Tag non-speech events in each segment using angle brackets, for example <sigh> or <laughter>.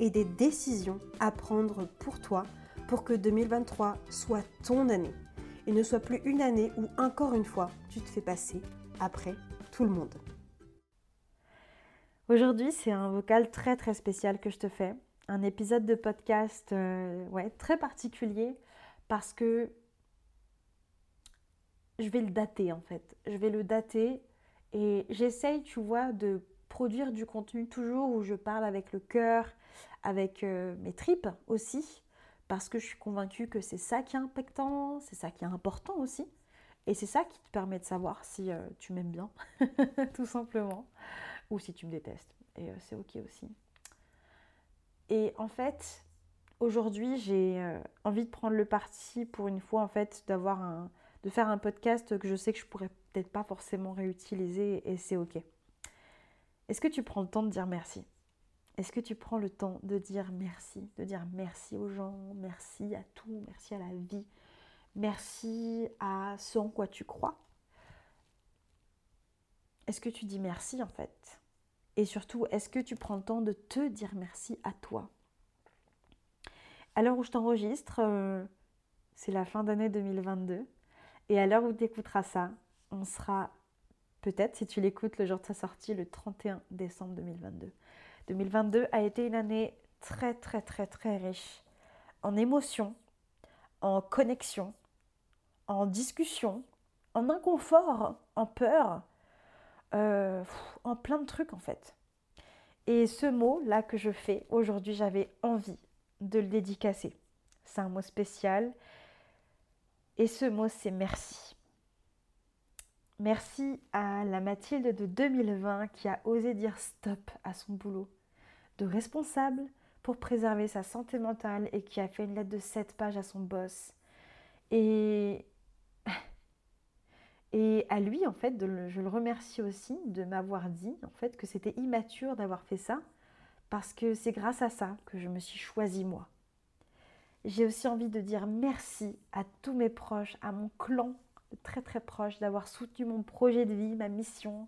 et des décisions à prendre pour toi pour que 2023 soit ton année et ne soit plus une année où encore une fois tu te fais passer après tout le monde. Aujourd'hui, c'est un vocal très très spécial que je te fais, un épisode de podcast euh, ouais, très particulier parce que je vais le dater en fait. Je vais le dater et j'essaye, tu vois, de produire du contenu toujours où je parle avec le cœur, avec euh, mes tripes aussi, parce que je suis convaincue que c'est ça qui est impactant, c'est ça qui est important aussi. Et c'est ça qui te permet de savoir si euh, tu m'aimes bien, <laughs> tout simplement, ou si tu me détestes. Et euh, c'est ok aussi. Et en fait, aujourd'hui, j'ai envie de prendre le parti pour une fois, en fait, d'avoir un, de faire un podcast que je sais que je pourrais peut-être pas forcément réutiliser, et c'est ok. Est-ce que tu prends le temps de dire merci? Est-ce que tu prends le temps de dire merci De dire merci aux gens, merci à tout, merci à la vie, merci à ce en quoi tu crois? Est-ce que tu dis merci en fait? Et surtout, est-ce que tu prends le temps de te dire merci à toi? À l'heure où je t'enregistre, euh, c'est la fin d'année 2022. Et à l'heure où tu écouteras ça, on sera peut-être si tu l'écoutes le jour de sa sortie, le 31 décembre 2022. 2022 a été une année très très très très riche en émotions, en connexion, en discussion, en inconfort, en peur, euh, en plein de trucs en fait. Et ce mot-là que je fais aujourd'hui, j'avais envie de le dédicacer. C'est un mot spécial. Et ce mot, c'est merci. Merci à la Mathilde de 2020 qui a osé dire stop à son boulot de responsable pour préserver sa santé mentale et qui a fait une lettre de 7 pages à son boss. Et, <laughs> et à lui, en fait, je le remercie aussi de m'avoir dit en fait que c'était immature d'avoir fait ça parce que c'est grâce à ça que je me suis choisie moi. J'ai aussi envie de dire merci à tous mes proches, à mon clan très très proche, d'avoir soutenu mon projet de vie, ma mission,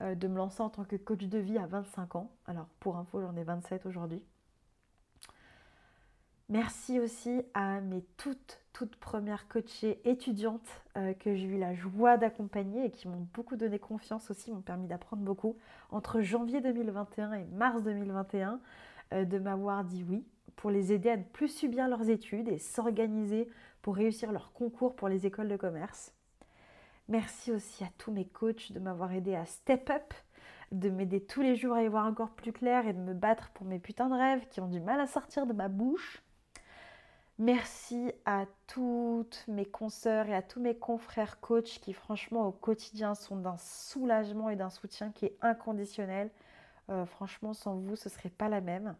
euh, de me lancer en tant que coach de vie à 25 ans. Alors pour info, j'en ai 27 aujourd'hui. Merci aussi à mes toutes, toutes premières coachées étudiantes euh, que j'ai eu la joie d'accompagner et qui m'ont beaucoup donné confiance aussi, m'ont permis d'apprendre beaucoup. Entre janvier 2021 et mars 2021, euh, de m'avoir dit oui pour les aider à ne plus subir leurs études et s'organiser pour réussir leur concours pour les écoles de commerce. Merci aussi à tous mes coachs de m'avoir aidé à step up, de m'aider tous les jours à y voir encore plus clair et de me battre pour mes putains de rêves qui ont du mal à sortir de ma bouche. Merci à toutes mes consoeurs et à tous mes confrères coachs qui franchement au quotidien sont d'un soulagement et d'un soutien qui est inconditionnel. Euh, franchement, sans vous, ce serait pas la même.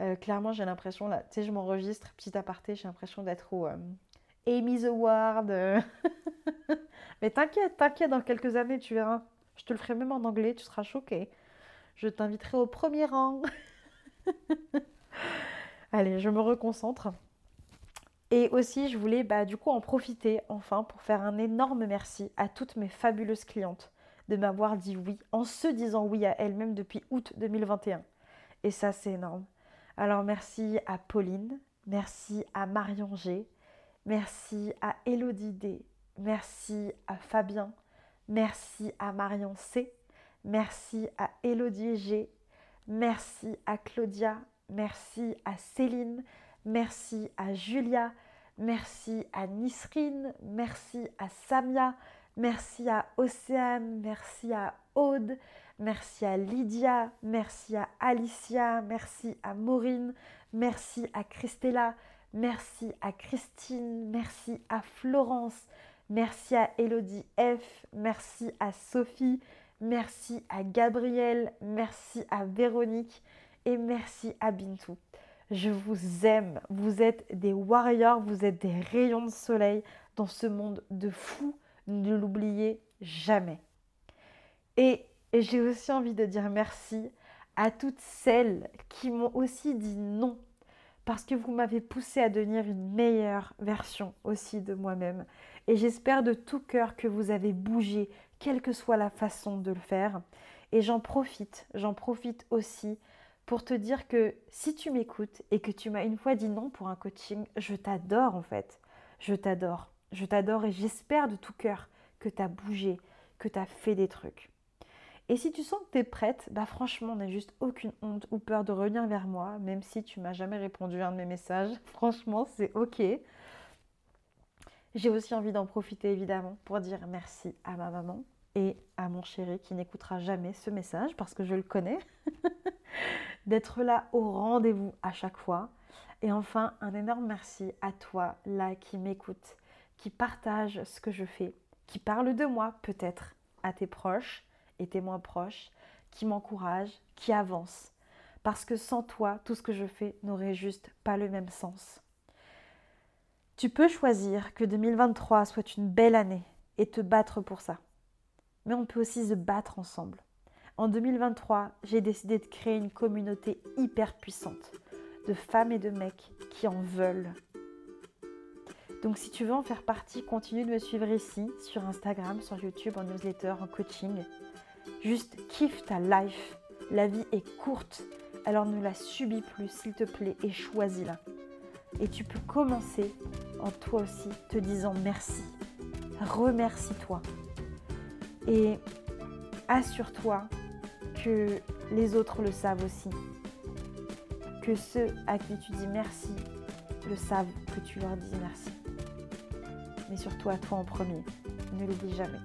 Euh, clairement, j'ai l'impression, là, tu sais, je m'enregistre, petit aparté, j'ai l'impression d'être au euh, Amy's Award. <laughs> Mais t'inquiète, t'inquiète, dans quelques années, tu verras. Je te le ferai même en anglais, tu seras choqué. Je t'inviterai au premier rang. <laughs> Allez, je me reconcentre. Et aussi, je voulais bah, du coup en profiter enfin pour faire un énorme merci à toutes mes fabuleuses clientes de m'avoir dit oui en se disant oui à elles-mêmes depuis août 2021. Et ça, c'est énorme. Alors merci à Pauline, merci à Marion G, merci à Elodie D, Merci à Fabien. Merci à Marion C. Merci à Elodie G. Merci à Claudia. Merci à Céline. Merci à Julia. merci à Nisrine, merci à Samia, merci à Océane, merci à Aude, merci à Lydia, merci à Alicia, merci à Maureen, merci à Christella, merci à Christine, merci à Florence, merci à Elodie F, merci à Sophie, merci à Gabriel, merci à Véronique et merci à Bintou. Je vous aime. Vous êtes des warriors, vous êtes des rayons de soleil dans ce monde de fous. Ne l'oubliez jamais. Et, j'ai aussi envie de dire merci à toutes celles qui m'ont aussi dit non parce que vous m'avez poussé à devenir une meilleure version aussi de moi-même. Et j'espère de tout cœur que vous avez bougé, quelle que soit la façon de le faire. Et j'en profite, j'en profite aussi pour te dire que si tu m'écoutes et que tu m'as une fois dit non pour un coaching, je t'adore en fait. Je t'adore. Je t'adore et j'espère de tout cœur que tu as bougé, que tu as fait des trucs. Et si tu sens que tu es prête, bah franchement, n'ai juste aucune honte ou peur de revenir vers moi, même si tu m'as jamais répondu à un de mes messages. <laughs> Franchement, c'est ok. J'ai aussi envie d'en profiter évidemment pour dire merci à ma maman et à mon chéri qui n'écoutera jamais ce message parce que je le connais. <laughs> d'être là au rendez-vous à chaque fois. Et enfin, un énorme merci à toi, là, qui m'écoute, qui partage ce que je fais, qui parle de moi peut-être à tes proches et tes moins proches, qui m'encourage, qui avance. Parce que sans toi, tout ce que je fais n'aurait juste pas le même sens. Tu peux choisir que 2023 soit une belle année et te battre pour ça. Mais on peut aussi se battre ensemble. En 2023, j'ai décidé de créer une communauté hyper puissante de femmes et de mecs qui en veulent. Donc si tu veux en faire partie, continue de me suivre ici, sur Instagram, sur YouTube, en newsletter, en coaching. Juste kiffe ta life. La vie est courte, alors ne la subis plus, s'il te plaît, et choisis-la. Et tu peux commencer en toi aussi te disant merci. Remercie-toi. Et assure-toi que les autres le savent aussi. Que ceux à qui tu dis merci le savent que tu leur dis merci. Mais surtout à toi en premier. Ne l'oublie jamais.